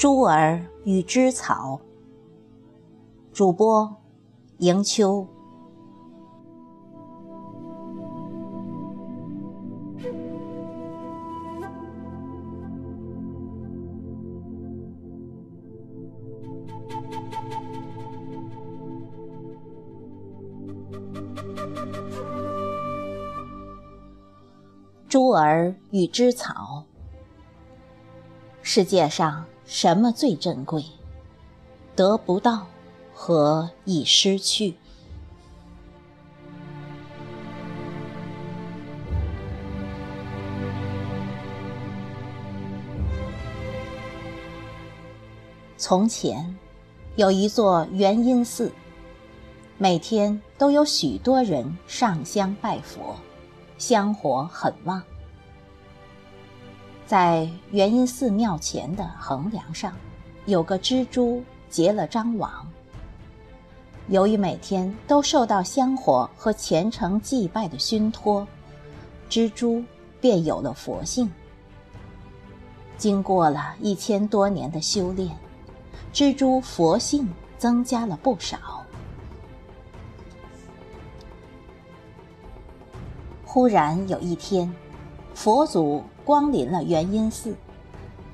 珠儿与芝草，主播迎秋。珠儿与芝草。世界上什么最珍贵？得不到和已失去。从前，有一座元音寺，每天都有许多人上香拜佛。香火很旺，在元音寺庙前的横梁上，有个蜘蛛结了张网。由于每天都受到香火和虔诚祭拜的熏托，蜘蛛便有了佛性。经过了一千多年的修炼，蜘蛛佛性增加了不少。忽然有一天，佛祖光临了元音寺，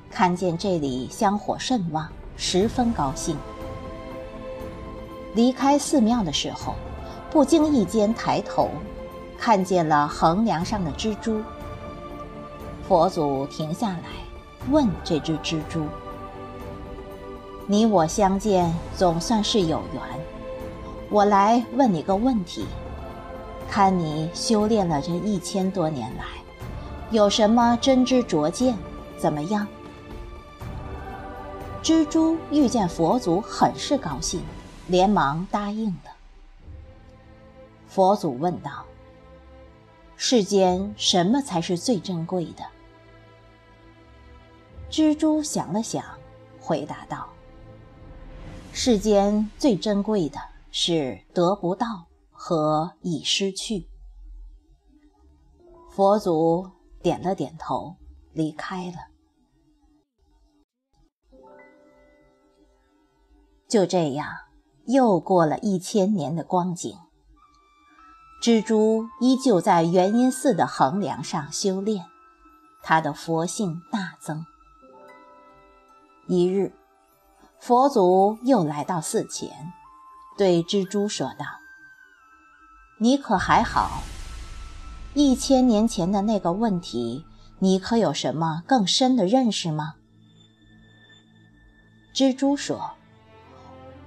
看见这里香火甚旺，十分高兴。离开寺庙的时候，不经意间抬头，看见了横梁上的蜘蛛。佛祖停下来，问这只蜘蛛：“你我相见，总算是有缘。我来问你个问题。”看你修炼了这一千多年来，有什么真知灼见？怎么样？蜘蛛遇见佛祖，很是高兴，连忙答应了。佛祖问道：“世间什么才是最珍贵的？”蜘蛛想了想，回答道：“世间最珍贵的是得不到。”和已失去。佛祖点了点头，离开了。就这样，又过了一千年的光景。蜘蛛依旧在元音寺的横梁上修炼，他的佛性大增。一日，佛祖又来到寺前，对蜘蛛说道。你可还好？一千年前的那个问题，你可有什么更深的认识吗？蜘蛛说：“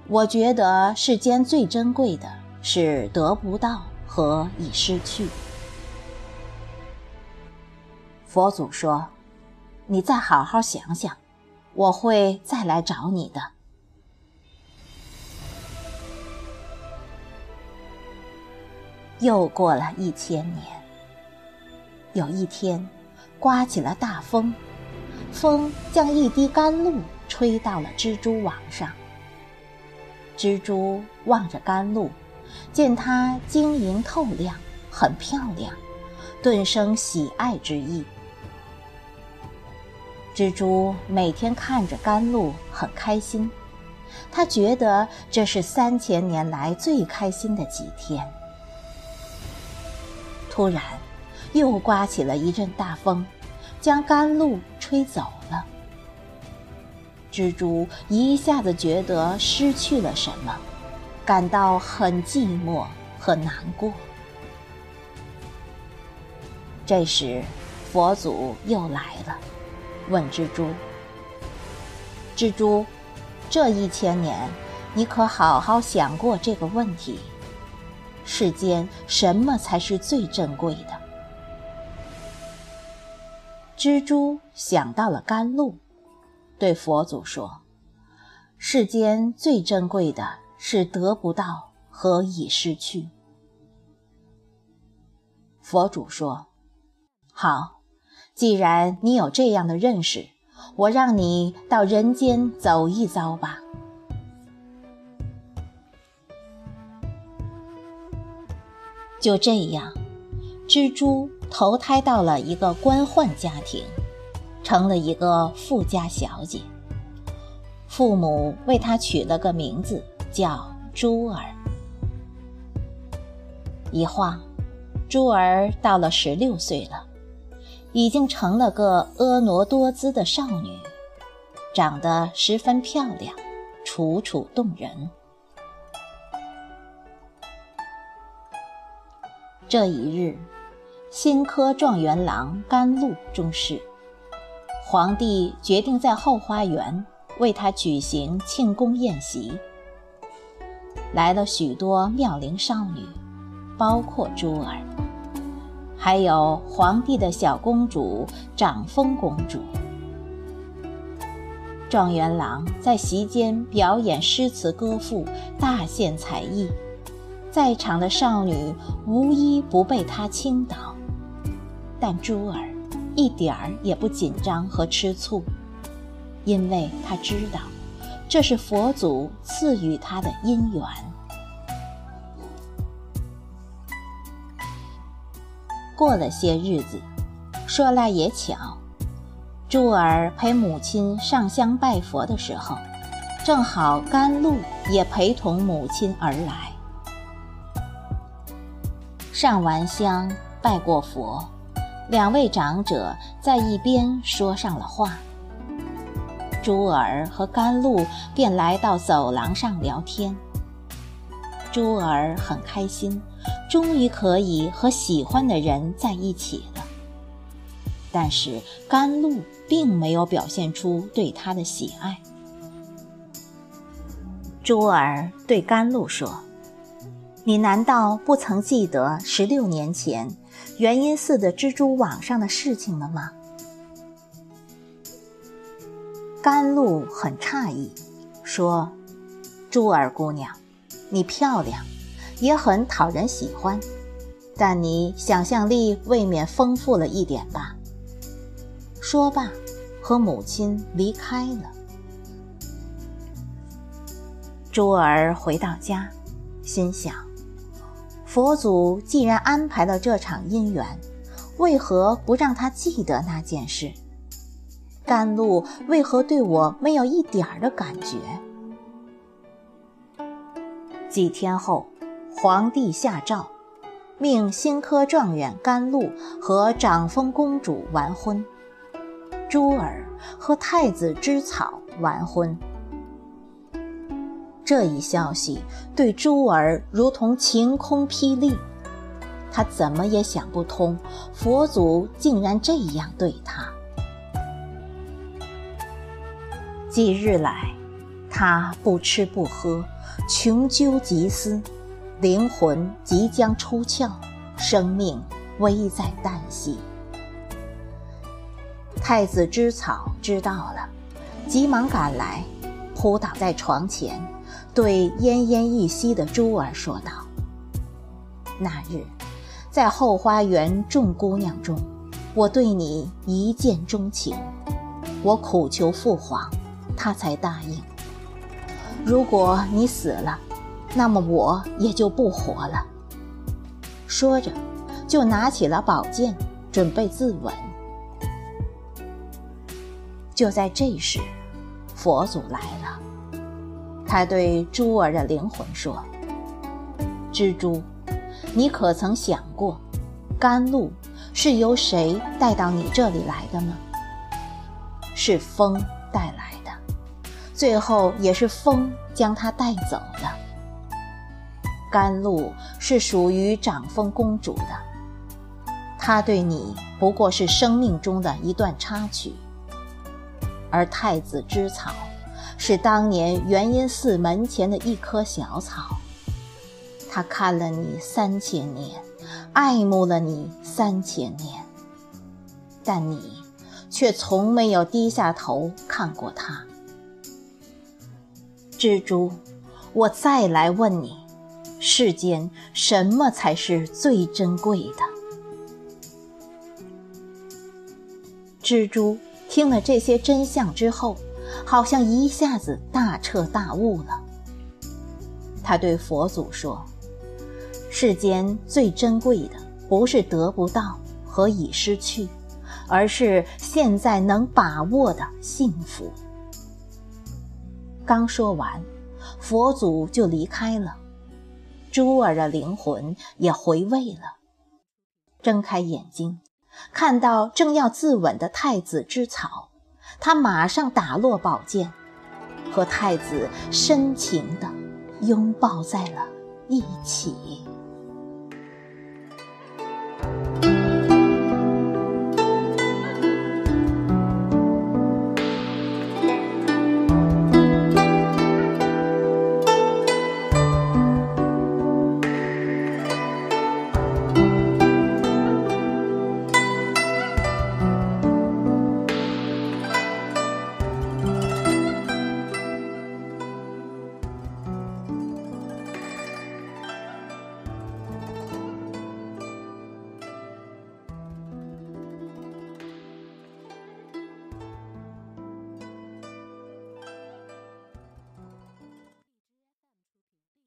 我觉得世间最珍贵的是得不到和已失去。”佛祖说：“你再好好想想，我会再来找你的。”又过了一千年，有一天，刮起了大风，风将一滴甘露吹到了蜘蛛网上。蜘蛛望着甘露，见它晶莹透亮，很漂亮，顿生喜爱之意。蜘蛛每天看着甘露很开心，它觉得这是三千年来最开心的几天。突然，又刮起了一阵大风，将甘露吹走了。蜘蛛一下子觉得失去了什么，感到很寂寞和难过。这时，佛祖又来了，问蜘蛛：“蜘蛛，这一千年，你可好好想过这个问题？”世间什么才是最珍贵的？蜘蛛想到了甘露，对佛祖说：“世间最珍贵的是得不到和已失去。”佛祖说：“好，既然你有这样的认识，我让你到人间走一遭吧。”就这样，蜘蛛投胎到了一个官宦家庭，成了一个富家小姐。父母为她取了个名字，叫珠儿。一晃，珠儿到了十六岁了，已经成了个婀娜多姿的少女，长得十分漂亮，楚楚动人。这一日，新科状元郎甘露中仕，皇帝决定在后花园为他举行庆功宴席，来了许多妙龄少女。包括珠儿，还有皇帝的小公主长风公主。状元郎在席间表演诗词歌赋，大献才艺，在场的少女无一不被他倾倒。但珠儿一点儿也不紧张和吃醋，因为他知道，这是佛祖赐予他的姻缘。过了些日子，说来也巧，珠儿陪母亲上香拜佛的时候，正好甘露也陪同母亲而来。上完香，拜过佛，两位长者在一边说上了话。珠儿和甘露便来到走廊上聊天。珠儿很开心。终于可以和喜欢的人在一起了，但是甘露并没有表现出对他的喜爱。珠儿对甘露说：“你难道不曾记得十六年前元音寺的蜘蛛网上的事情了吗？”甘露很诧异，说：“珠儿姑娘，你漂亮。”也很讨人喜欢，但你想象力未免丰富了一点吧。说罢，和母亲离开了。珠儿回到家，心想：佛祖既然安排了这场姻缘，为何不让他记得那件事？甘露为何对我没有一点儿的感觉？几天后。皇帝下诏，命新科状元甘露和长风公主完婚，珠儿和太子芝草完婚。这一消息对珠儿如同晴空霹雳，她怎么也想不通，佛祖竟然这样对她。几日来，她不吃不喝，穷究极思。灵魂即将出窍，生命危在旦夕。太子知草知道了，急忙赶来，扑倒在床前，对奄奄一息的珠儿说道：“那日，在后花园众姑娘中，我对你一见钟情，我苦求父皇，他才答应。如果你死了，”那么我也就不活了。说着，就拿起了宝剑，准备自刎。就在这时，佛祖来了，他对珠儿的灵魂说：“蜘蛛，你可曾想过，甘露是由谁带到你这里来的呢？是风带来的，最后也是风将它带走的。”甘露是属于长风公主的，她对你不过是生命中的一段插曲。而太子之草，是当年元音寺门前的一棵小草，他看了你三千年，爱慕了你三千年，但你却从没有低下头看过他。蜘蛛，我再来问你。世间什么才是最珍贵的？蜘蛛听了这些真相之后，好像一下子大彻大悟了。他对佛祖说：“世间最珍贵的，不是得不到和已失去，而是现在能把握的幸福。”刚说完，佛祖就离开了，珠儿的灵魂也回位了。睁开眼睛，看到正要自刎的太子之草，他马上打落宝剑，和太子深情地拥抱在了一起。